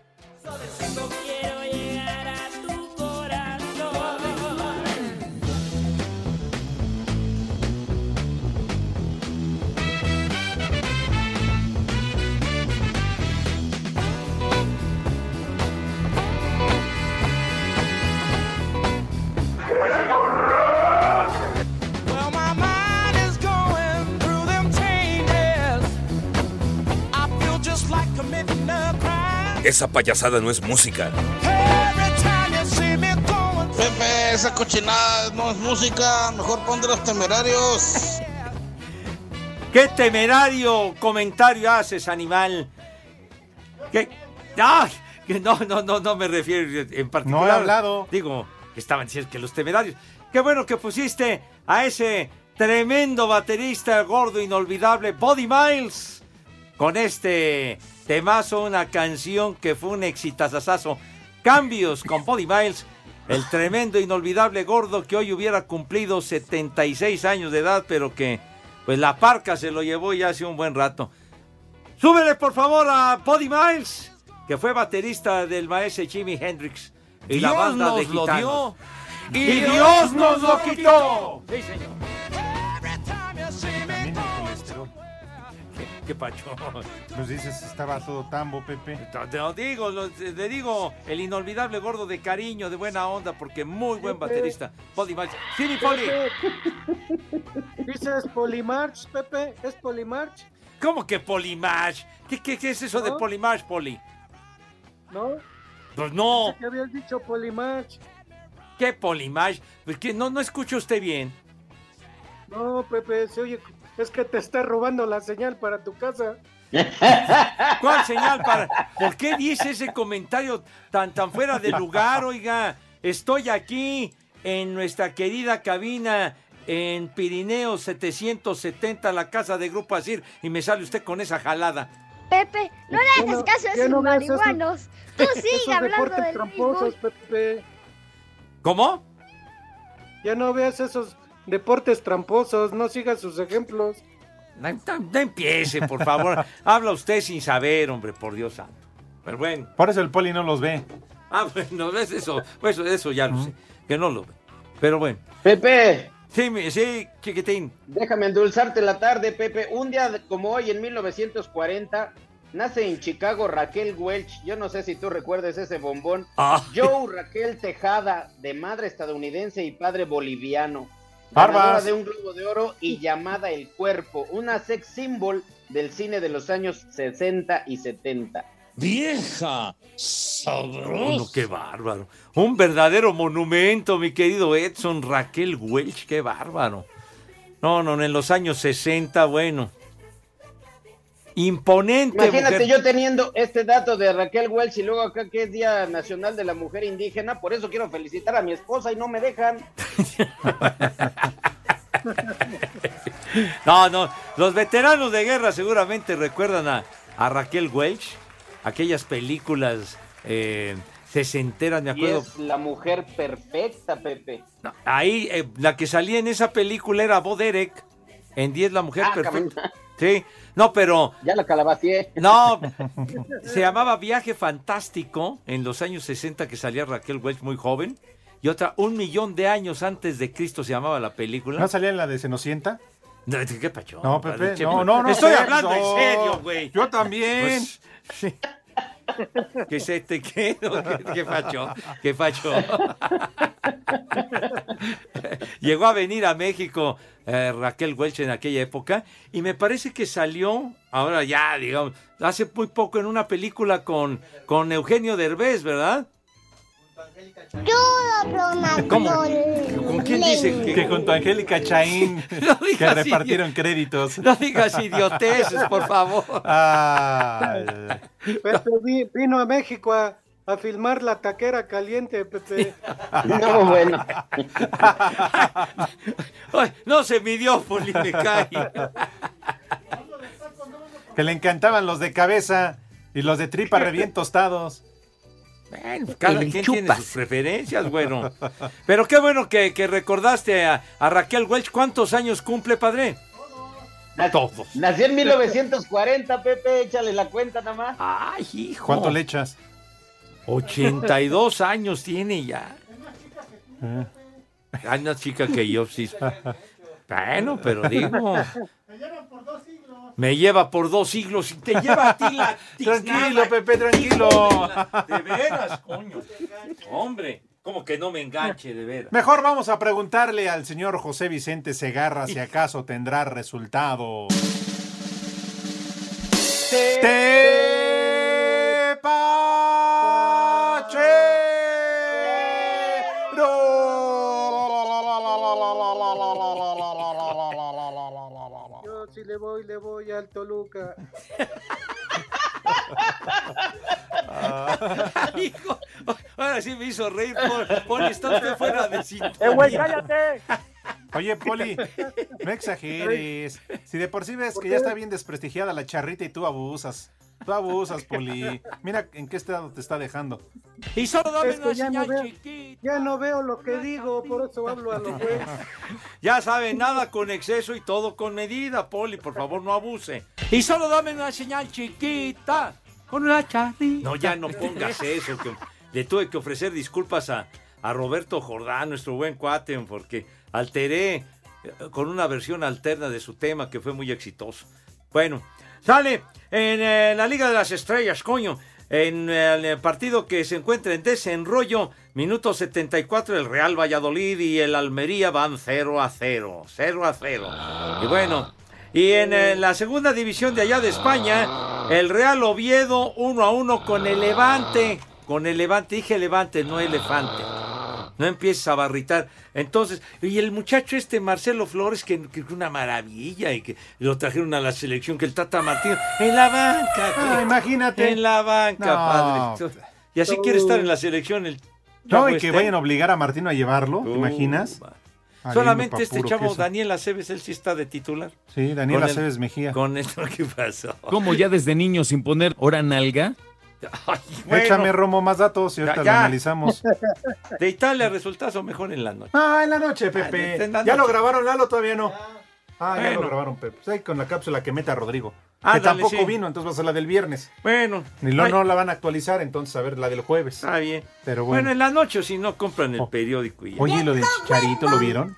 Esa payasada no es música. Pepe, esa cochinada no es música, mejor pon de los temerarios. ¿Qué temerario comentario haces, animal? ¿Qué? ¡Ay! Que no, no, no, no me refiero en particular. No he hablado. Digo, que estaban diciendo que los temerarios. Qué bueno que pusiste a ese tremendo baterista gordo inolvidable, Body Miles, con este temazo, una canción que fue un exitazazazo. Cambios con Pody Miles, el tremendo, inolvidable gordo que hoy hubiera cumplido 76 años de edad, pero que pues la parca se lo llevó ya hace un buen rato. Súbele por favor a Pody Miles, que fue baterista del maestro Jimi Hendrix y la banda de nos lo gitanos. dio y Dios nos lo quitó. Sí, señor. ¿Qué pacho? Nos dices, estaba todo tambo, Pepe. Te lo digo, lo- le digo, el inolvidable gordo de cariño, de buena onda, porque muy buen baterista. Sí, mi Poli. ¿Dices Polimarch, Pepe? ¿Es Polimarch? ¿Cómo que Polimash? ¿Qué, qué, qué es eso de ¿No? Polimash, Poli? ¿No? Pues no. Que habías dicho Polimarch. ¿Qué Polimash? Pues que no, no escucho usted bien. No, Pepe, se oye. Es que te está robando la señal para tu casa. ¿Cuál señal para.? ¿Por qué dice ese comentario tan, tan fuera de lugar, oiga? Estoy aquí en nuestra querida cabina en Pirineo 770, la casa de Grupo Asir, y me sale usted con esa jalada. Pepe, no le hagas no- caso a esos no marihuanos. Tú sigue hablando béisbol. Pepe. ¿Cómo? Ya no veas esos deportes tramposos, no sigas sus ejemplos. No, no- no empiece, por favor. Habla usted sin saber, hombre, por Dios santo. Pero bueno. Por eso el poli no los ve. Ah, bueno, es eso. Pues eso ya lo sé. Que no lo ve. Pero bueno. Pepe. Sí, sí, chiquitín. Déjame endulzarte la tarde, Pepe. Un día como hoy, en 1940, nace en Chicago Raquel Welch. Yo no sé si tú recuerdes ese bombón. Ah. Joe Raquel Tejada, de madre estadounidense y padre boliviano. Barbas. Ganadora de un Globo de Oro y llamada El Cuerpo, una sex symbol del cine de los años 60 y 70. Vieja, Oh, sabrosa. no, qué bárbaro. Un verdadero monumento, mi querido Edson Raquel Welch, qué bárbaro. No, no, en los años 60, bueno. Imponente. Imagínate mujer. yo teniendo este dato de Raquel Welch y luego acá que es Día Nacional de la Mujer Indígena, por eso quiero felicitar a mi esposa y no me dejan. No, no, los veteranos de guerra seguramente recuerdan a, a Raquel Welch, aquellas películas eh, sesenteras, me Y acuerdo. es la mujer perfecta, Pepe. Ahí, eh, la que salía en esa película era Bo Derek, en 10 la mujer Ah, perfecta. Sí, no, pero... Ya la calabacié. No, se llamaba Viaje Fantástico en los años 60 que salía Raquel Welch muy joven. Y otra, un millón de años antes de Cristo se llamaba la película. ¿No salía en la de Cenocienta? No, ¿Qué pacho? No, Pepe, no, no, no. Estoy hablando en no. serio, güey. Yo también. Pues, ¿Qué se te quedó? ¿Qué, qué facho? ¿Qué facho? Llegó a venir a México eh, Raquel Welch en aquella época y me parece que salió, ahora ya, digamos, hace muy poco en una película con, con Eugenio Derbez, ¿verdad? Yo ¿Cómo? ¿Con quién dice que, Que junto a Angélica Chaín, No que digas repartieron créditos. No digas idioteces, por favor. Ay. Pepe vi- vino a México a, a filmar la taquera caliente, Pepe. No, bueno. Ay, no se midió, Poli, me cae. Que le encantaban los de cabeza y los de tripa re bien tostados. Bueno, cada El quien tiene sus preferencias, bueno. Pero qué bueno que, que recordaste a, a Raquel Welch. ¿Cuántos años cumple, padre? Todos. Nació en 1940, Pepe, échale la cuenta nada más. Ay, hijo. ¿Cuánto le echas? 82 años tiene ya. Hay una chica que yo sí. Bueno, pero digo. Me lleva por dos siglos y te lleva a ti la Tranquilo, Pepe, tranquilo. De veras, coño. Hombre, como que no me enganche, de veras. Mejor vamos a preguntarle al señor José Vicente Segarra si acaso tendrá resultado. Yo le voy, le voy al Toluca. Hijo, ahora sí me hizo reír. Poli, está usted fuera de sintonía. ¡Eh, güey, cállate! Oye, Poli, no exageres. Si de por sí ves que ya está bien desprestigiada la charrita y tú abusas. Tú abusas, Poli. Mira en qué estado te está dejando. Y solo dame Es que una ya no, señal veo, chiquita. ya no veo lo que digo, por eso hablo a lo güey. Ya saben, nada con exceso y todo con medida, Poli, por favor no abuse. Y solo dame una señal chiquita. Con una charrita. No, ya no pongas eso. que le tuve que ofrecer disculpas a, a Roberto Jordán, nuestro buen cuate, porque alteré eh, con una versión alterna de su tema que fue muy exitoso. Bueno, sale en eh, la Liga de las Estrellas, coño. En el eh, partido que se encuentra en desenrollo, minuto 74, el Real Valladolid y el Almería van 0 a 0. 0 a 0. Y bueno, y en eh, la segunda división de allá de España, el Real Oviedo 1 a 1 con el Levante. Con el Levante, dije Levante, no elefante. No empieces a barritar. Entonces, y el muchacho este, Marcelo Flores, que, que es una maravilla y que lo trajeron a la selección, que el Tata Martino, en la banca. Ah, imagínate. En la banca, No. padre. Y así quiere estar en la selección el No, y que este. vayan a obligar a Martino a llevarlo, ¿te imaginas? Valiendo Solamente este chavo, queso. Daniel Aceves, él sí está de titular. Sí, Daniel Con el- Aceves Mejía. Con esto, ¿qué pasó? ¿Cómo ya desde niño sin poner hora nalga? Bueno. Échame, Romo, más datos y ahorita Ya, lo analizamos. De Italia resultazo mejor en la noche. Ah, en la noche, Pepe. Ah, en la ¿Ya lo grabaron, Lalo? Todavía no. Ah, ya lo grabaron, Pepe. Pues ahí con la cápsula que meta Rodrigo. que Ándale, tampoco sí. vino, entonces va a ser la del viernes. Bueno. Ni lo, Ay. no la van a actualizar, entonces a ver la del jueves. Está bien. Pero Bueno, bueno. en la noche, si no compran el periódico. Y ya. Oye, lo del Chicharito, ¿lo vieron?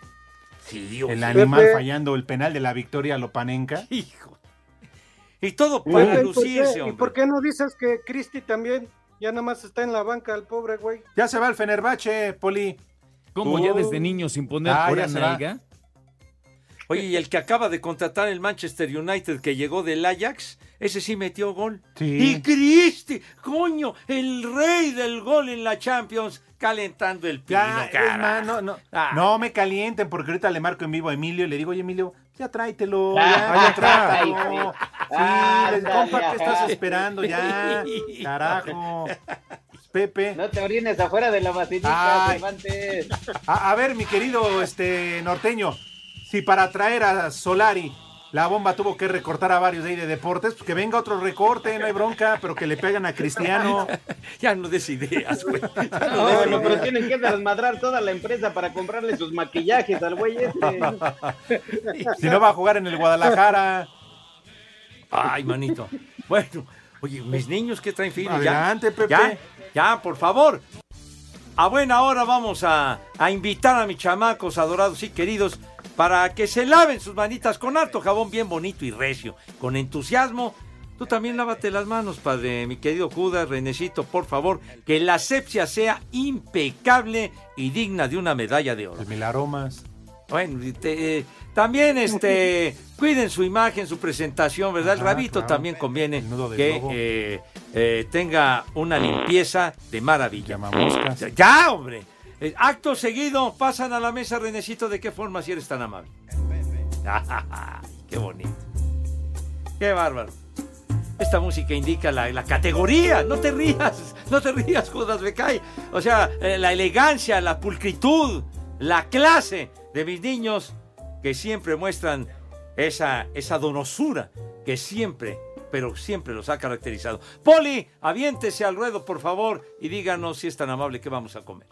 Sí, Dios. El animal Pepe. fallando el penal de la victoria a Lopanenka. Hijo. Y todo para ¿y por lucirse, qué- ¿Y hombre. por qué no dices que Cristi también ya nada más está en la banca, el pobre güey? Ya se va el Fenerbahce, Poli. ¿Cómo ya desde niño sin poner Ah, nalga? Oye, y el que acaba de contratar el Manchester United que llegó del Ajax, ese sí metió gol. Sí. Y Cristi, coño, el rey del gol en la Champions, calentando el pino, Ya, es carajo. más, no, no, Ah. no me calienten porque ahorita le marco en vivo a Emilio y le digo, oye Emilio, ya tráetelo, Ah, ya, ay, sí. Ah, compa, ¿qué estás esperando ya? Carajo. Pepe. No te orines afuera de la vacinita. Cervantes. A, a ver, mi querido este norteño, si para traer a Solari la bomba tuvo que recortar a varios de ahí de deportes, pues que venga otro recorte, no hay bronca, pero que le pegan a Cristiano. Ya no des ideas, güey. Ya no No, bueno, pero tienen que desmadrar toda la empresa para comprarle sus maquillajes al güey este. Si no va a jugar en el Guadalajara. Ay, manito. Bueno, oye, mis niños que traen fila. Adelante, ya, Pepe. Ya, ya, por favor. A buena hora vamos a, a invitar a mis chamacos adorados y queridos para que se laven sus manitas con harto jabón bien bonito y recio, con entusiasmo. Tú también lávate las manos, padre, mi querido Judas, Renecito, por favor, que la asepsia sea impecable y digna de una medalla de oro. Mil aromas. Bueno, te- eh, también este cuiden su imagen, su presentación, ¿verdad? El Ajá, rabito claro. también conviene que eh, eh, tenga una limpieza de maravilla. Llamamoscas. Ya, ya, hombre. Eh, acto seguido, pasan a la mesa, Renecito, ¿de qué forma si eres tan amable? qué bonito. Qué bárbaro. Esta música indica la, categoría. No te rías, no te rías, Judas Becay. O sea, eh, la elegancia, la pulcritud, la clase de mis niños que siempre muestran esa, esa donosura que siempre, pero siempre los ha caracterizado. Poli, aviéntese al ruedo, por favor, y díganos si es tan amable que vamos a comer.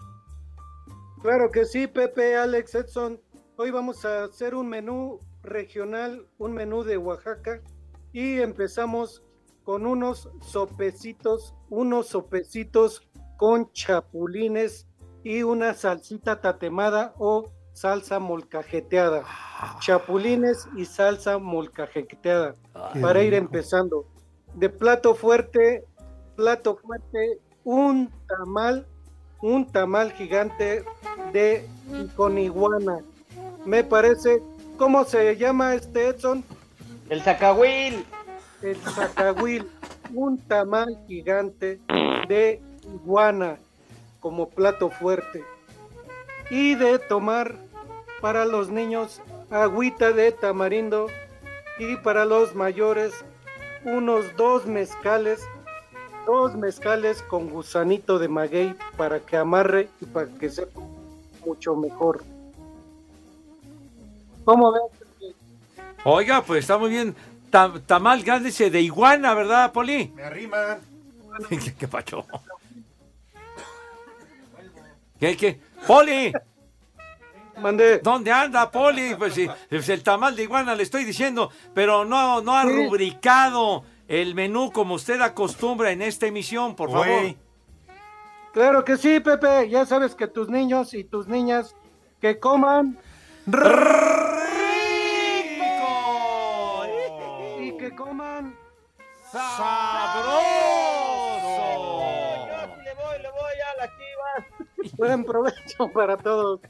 Claro que sí, Pepe, Alex, Edson. Hoy vamos a hacer un menú regional, un menú de Oaxaca y empezamos con unos sopecitos, unos sopecitos con chapulines y una salsita tatemada o salsa molcajeteada. Chapulines y salsa molcajeteada Qué para ir rico. empezando. De plato fuerte, plato fuerte, un tamal, un tamal gigante de con iguana. Me parece, ¿cómo se llama este Edson? El zacahuil. El zacahuil, un tamal gigante de iguana como plato fuerte. Y de tomar para los niños agüita de tamarindo y para los mayores unos dos mezcales, dos mezcales con gusanito de maguey para que amarre y para que sepa mucho mejor. ¿Cómo ves? Oiga, pues está muy bien. tam- tamal grande ese de iguana, ¿verdad, Poli? Me arriman. ¿Qué, qué pacho? ¿Qué, qué? ¡Poli! Mande. ¿Dónde anda, Poli? Pues sí, es el tamal de iguana, le estoy diciendo, pero no, no ha Sí. rubricado el menú como usted acostumbra en esta emisión, por favor. Claro que sí, Pepe. Ya sabes que tus niños y tus niñas que coman y que coman ¡Sabroso! Le voy, le voy a las chivas. buen provecho para todos.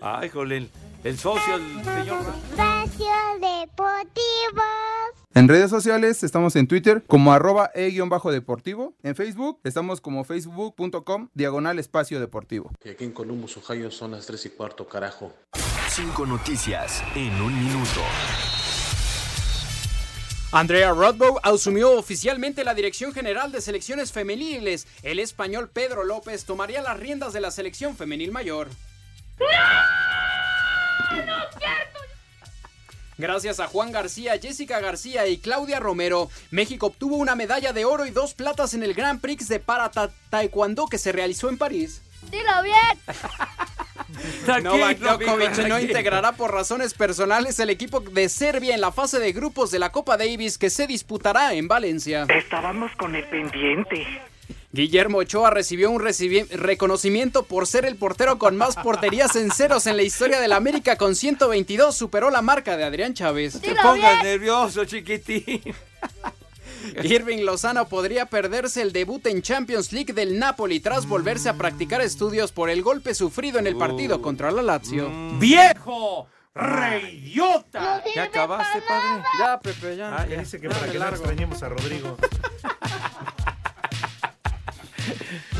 Ay, jole, el, el socio, el señor. Espacio Deportivo. En redes sociales estamos en Twitter como arroba e-deportivo. En Facebook estamos como facebook.com diagonal espacio deportivo. Y aquí en Columbus, Ohio son las 3 y cuarto, carajo. Cinco noticias en un minuto. Andrea Rodbow asumió oficialmente la dirección general de selecciones femeniles. El español Pedro López tomaría las riendas de la selección femenil mayor. Gracias a Juan García, Jessica García y Claudia Romero, México obtuvo una medalla de oro y dos platas en el Grand Prix de para ta- Taekwondo que se realizó en París. Dilo bien. Novak Djokovic no integrará por razones personales el equipo de Serbia en la fase de grupos de la Copa Davis que se disputará en Valencia. Estábamos con el pendiente. Guillermo Ochoa recibió un recibi- reconocimiento por ser el portero con más porterías en ceros en la historia del América con 122, superó la marca de Adrián Chávez. Te pongas nervioso, chiquitín. Irving Lozano podría perderse el debut en Champions League del Napoli tras volverse a practicar estudios por el golpe sufrido en el partido contra la Lazio. ¡Viejo! ¡Reidiota! ¿Ya acabaste, padre? Ya, Pepe, ya. Ah, ya. dice que para que no extrañemos a Rodrigo.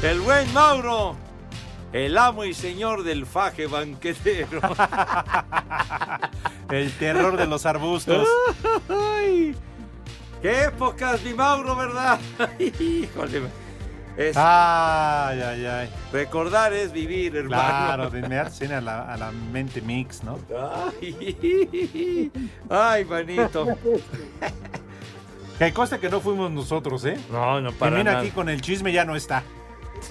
El buen Mauro, el amo y señor del faje banquetero. El terror de los arbustos. Ay, ¡Qué épocas, mi Mauro, verdad! Híjole. Es- Ay, ay, ay. Recordar es vivir, hermano. Claro, de a la, a la mente mix, ¿no? Ay, ay, manito. Que consta que no fuimos nosotros, ¿eh? No, no, para viene nada. aquí con el chisme ya no está.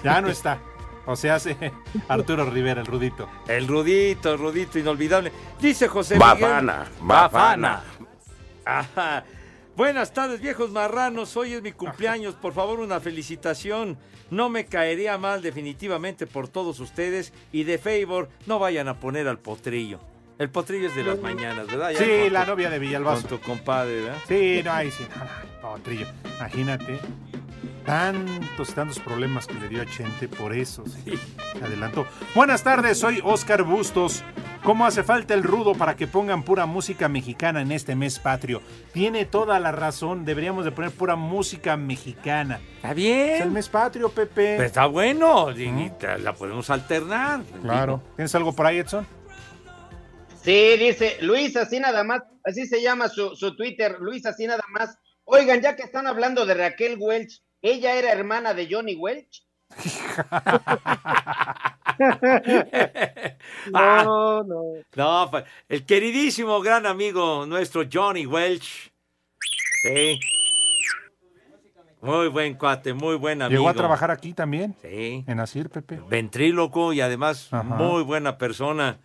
Ya no está. O sea, hace Arturo Rivera, el rudito. El Rudito, el Rudito, inolvidable. Dice José Bafana, Miguel. Bafana. Ajá. Buenas tardes, viejos marranos. Hoy es mi cumpleaños. Por favor, una felicitación. No me caería mal definitivamente por todos ustedes. Y de favor, no vayan a poner al potrillo. El potrillo es de las mañanas, ¿verdad? Ya Sí, la tu- novia de Villalbazo. Con tu compadre, ¿verdad? Sí, no, ahí sí. No, no, Trillo. Imagínate. Tantos, tantos problemas que le dio a Chente, por eso sí. se adelantó. Buenas tardes, soy Oscar Bustos. ¿Cómo hace falta el rudo para que pongan pura música mexicana en este mes patrio? Tiene toda la razón, deberíamos de poner pura música mexicana. Está bien. Es el mes patrio, Pepe. Pero está bueno, la podemos alternar. Claro. ¿Tienes algo por ahí, Edson? Sí, dice Luis, así nada más, así se llama su, su Twitter, Luis, así nada más. Oigan, ya que están hablando de Raquel Welch, ella era hermana de Johnny Welch. No, no. No, pa- el queridísimo gran amigo nuestro Johnny Welch. Sí. Muy buen cuate, muy buen amigo. Llegó a trabajar aquí también. Sí. En Asir, Pepe. Ventríloco y además Ajá. muy buena persona.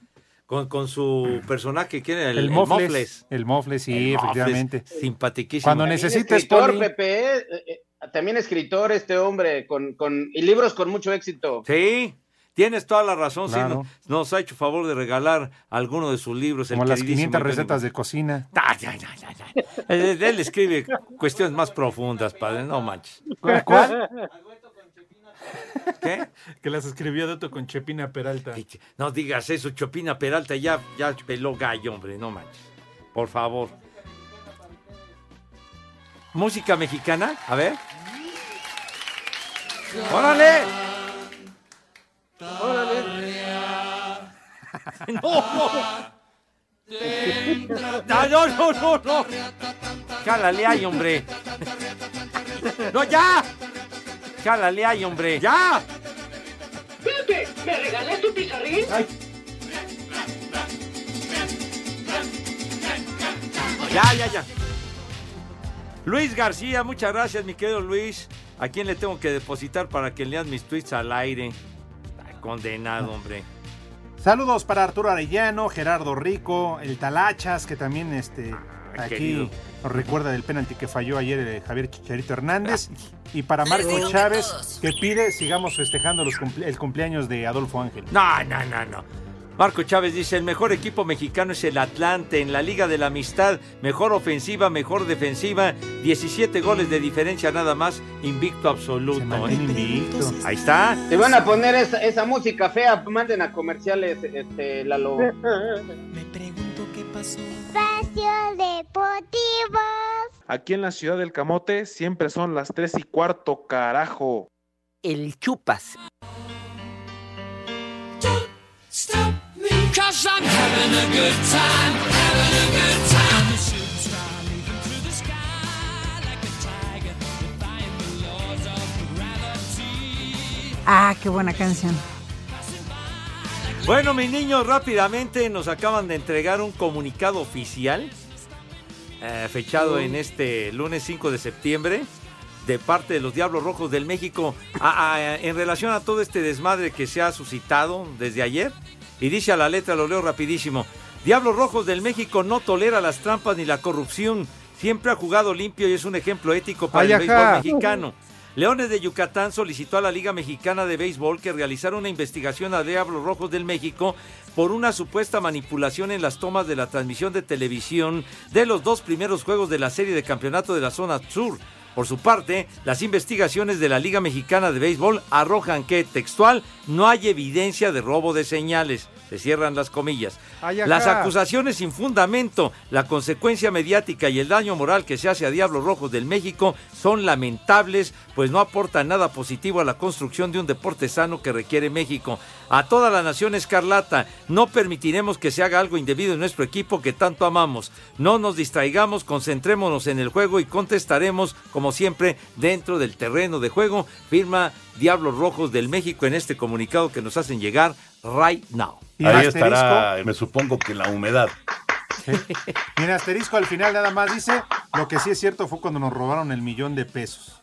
Con, con su personaje, ¿quién era? El, Mofles. El Mofles, sí, El Mofles, efectivamente. Simpatiquísimo. Cuando necesites, escritor. Pepe. Eh, eh, también escritor este hombre, con, con, y libros con mucho éxito. Sí, tienes toda la razón. sí, Claro. nos, nos ha hecho favor de regalar alguno de sus libros. el Como las queridísimo 500 Johnny recetas de cocina. Ah, ya, ya, ya, ya. Él, él escribe cuestiones más profundas, padre, no manches. ¿Cuál? cuál? ¿Qué? Que las escribió Doto con Chepina Peralta. No digas eso, Chopina Peralta ya, ya peló gallo, hombre, no manches. Por favor. ¿Música mexicana? A ver. ¡Órale! ¡Órale! ¡No, no! ¡No, no, no, no! no. ¡Jálale ahí, hombre! ¡No, ya! ¡Jálale ahí, hombre! ¡Ya! Pepe, ¿me regalas tu pizarrín? Ya, ya, ya. Luis García, muchas gracias, mi querido Luis. ¿A quién le tengo que depositar para que lean mis tweets al aire? Ay, condenado, hombre. Saludos para Arturo Arellano, Gerardo Rico, el Talachas, que también este, Ay, aquí querido. nos recuerda del penalti que falló ayer eh, Javier Chicharito Hernández. Y para Marco Chávez, que pide sigamos festejando los cumple- el cumpleaños de Adolfo Ángel. No, no, no, no. Marco Chávez dice, el mejor equipo mexicano es el Atlante en la Liga de la Amistad, mejor ofensiva, mejor defensiva, 17 goles de diferencia nada más, invicto absoluto. ¿eh? Ahí está. Te van a poner esa, esa música fea, manden a comerciales, este, Lalo. Espacio Deportivo. Aquí en la ciudad del Camote siempre son las tres y cuarto, carajo. El chupas. Stop me, cause I'm having a good time, having a good time. I'm a shooting star leaping through the sky like a tiger, defying the laws of gravity. Ah, qué buena canción. Bueno, mis niños, rápidamente nos acaban de entregar un comunicado oficial, eh, fechado en este lunes 5 de septiembre, de parte de los Diablos Rojos del México, a- a- en relación a todo este desmadre que se ha suscitado desde ayer. Y dice a la letra, lo leo rapidísimo, Diablos Rojos del México no tolera las trampas ni la corrupción, siempre ha jugado limpio y es un ejemplo ético para Ay, el béisbol mexicano. Leones de Yucatán solicitó a la Liga Mexicana de Béisbol que realizara una investigación a Diablos Rojos del México por una supuesta manipulación en las tomas de la transmisión de televisión de los dos primeros juegos de la serie de campeonato de la zona sur. Por su parte, las investigaciones de la Liga Mexicana de Béisbol arrojan que, textual, no hay evidencia de robo de señales. Se cierran las comillas. Las acusaciones sin fundamento, la consecuencia mediática y el daño moral que se hace a Diablos Rojos del México son lamentables, pues no aportan nada positivo a la construcción de un deporte sano que requiere México. A toda la nación escarlata, no permitiremos que se haga algo indebido en nuestro equipo que tanto amamos. No nos distraigamos, concentrémonos en el juego y contestaremos, como siempre, dentro del terreno de juego. Firma Diablos Rojos del México en este comunicado que nos hacen llegar right now. Y Ahí asterisco. estará, me supongo que la humedad. Y en asterisco al final nada más dice, lo que sí es cierto fue cuando nos robaron el millón de pesos.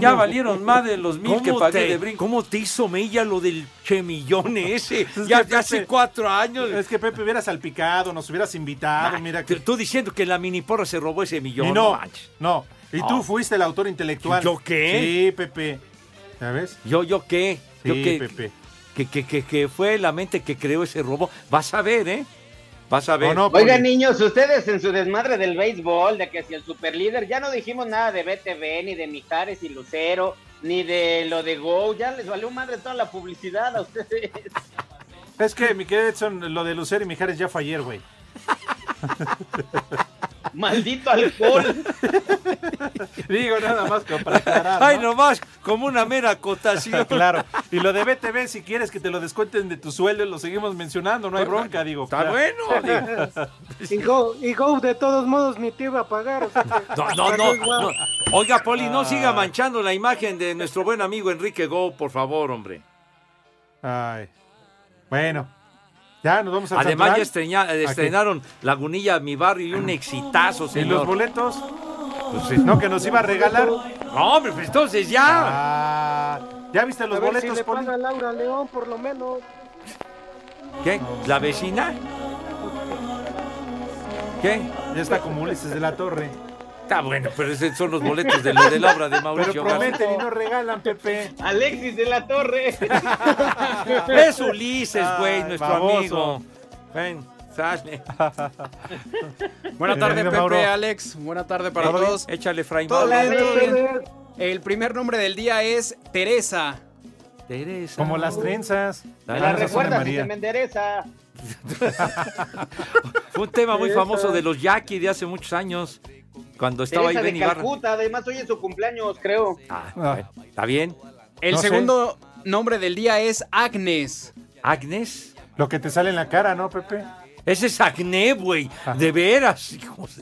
Ya valieron más de los mil que ¿Cómo pagué te- de brinco. ¿Cómo te hizo mella lo del chemillón ese? Es ya ya hace Pepe- cuatro años. Es que Pepe hubiera salpicado, nos hubieras invitado, mira que... Tú diciendo que la mini porra se robó ese millón. Y no, no. Y tú fuiste el autor intelectual. ¿Yo qué? Sí, Pepe. ¿Sabes? ¿Yo, yo qué? Que, que, que, que fue la mente que creó ese robo. Vas a ver, ¿eh? Vas a ver. Oigan, niños, ustedes en su desmadre del béisbol, de que si el superlíder, ya no dijimos nada de BTV, ni de Mijares y Lucero, ni de lo de Go, ya les valió madre toda la publicidad a ustedes. Es que, mi querido Edson, lo de Lucero y Mijares ya fue ayer, güey. Maldito alcohol. Digo nada más como para aclarar. Ay, ¿no? nomás, como una mera acotación. claro. Y lo de BTV, si quieres que te lo descuenten de tu sueldo, lo seguimos mencionando, no hay bronca, digo. Está claro. bueno. Y Go, y Go, de todos modos, ni te iba a pagar. o sea que- No, no, no. Oiga, Poli, no Ah. siga manchando la imagen de nuestro buen amigo Enrique Go, por favor, hombre. Ay. Bueno. Ya nos vamos a Además, ya estreña- estrenaron Lagunilla, mi barrio, y un exitazo, ¿Y los boletos? Pues no, que nos iba a regalar. No, hombre, pues entonces ya. Ah, ¿Ya viste los a ver boletos, si le Poli? paga Laura León, por lo menos. ¿Qué? ¿La vecina? ¿Qué? Ya está como Ulises de la Torre. Está bueno, pero esos son los boletos de, lo de la obra de Mauricio Pero Garza. prometen y no regalan, Pepe. Alexis de la Torre. Es Ulises, güey, nuestro baboso. amigo. Ven, sale. Buena tarde, Bienvenido, Pepe, Mauro. Alex. Buena tarde para todos. Échale, Fray bien. El primer nombre del día es Teresa. Teresa. Como las trenzas. La de recuerda si María. se me endereza. Fue un tema muy Teresa. famoso de los Jackie de hace muchos años. Cuando estaba Teresa ahí de. Calcuta, además hoy es su cumpleaños, creo. Ah, bueno, ¿Está bien? El No sé. segundo nombre del día es Agnes. ¿Agnes? Lo que te sale en la cara, ¿no, Pepe? Ese es acné, güey. De veras, hijos.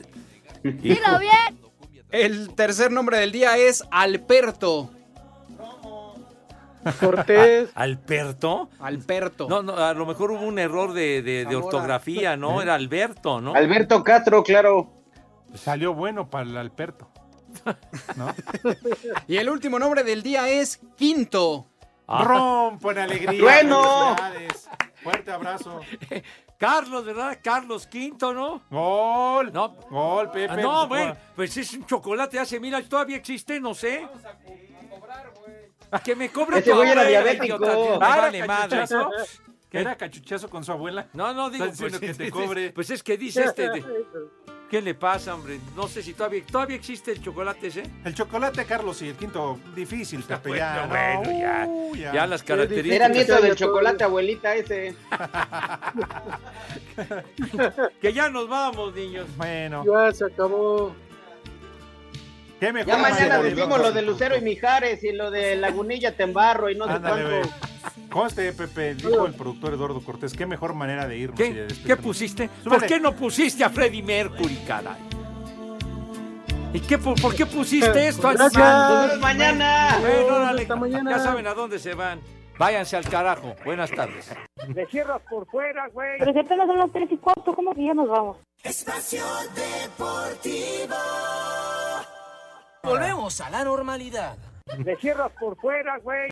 de- Dilo bien. El tercer nombre del día es Alberto. Cortés. ¿Alberto? Alberto. No, no, a lo mejor hubo un error de, de- ortografía, ¿no? Era Alberto, ¿no? Alberto Castro, claro. Salió bueno para el Alberto. Y el último nombre del día es Quinto. Rompo en alegría. Bueno. Fuerte abrazo. Carlos, ¿verdad? Carlos Quinto, ¿no? Gol. No. Gol, Pepe. Ah, no, bueno, pues es un chocolate hace mil años, todavía existe, no sé. Que me cobre Ese güey era diabético. me Ah, ¿era vale madre. cachuchazo? ¿Que era cachuchazo con su abuela? No, no, digo, pues, que te es- cobre. Pues es que dice este. de- ¿Qué le pasa, hombre? No sé si todavía, todavía existe el chocolate ese. El chocolate, Carlos, y el quinto, difícil, Pepe. ya, bueno, no, ya, uh, ya las características. Era nieto del chocolate, abuelita ese. Que ya nos vamos, niños. Bueno. Ya se acabó. ¿Qué mejor Ya mañana decimos lo de Lucero y Mijares y lo de Lagunilla Tembarro y no sé Ándale, güey. cuánto. Conste, Pepe, dijo el productor Eduardo Cortés, qué mejor manera de irnos. y de ¿Qué, despedirnos. ¿Qué pusiste? ¿Por qué no pusiste a Freddie Mercury, caray? ¿Y qué, por, por qué pusiste esto? Gracias. Nos vemos mañana. Bueno, Hasta mañana. ya saben a dónde se van. Váyanse al carajo. Buenas tardes. Le cierras por fuera, güey. Pero si apenas son las tres y cuarto, ¿cómo que ya nos vamos? Espacio Deportivo. Volvemos a la normalidad. Le cierras por fuera, güey.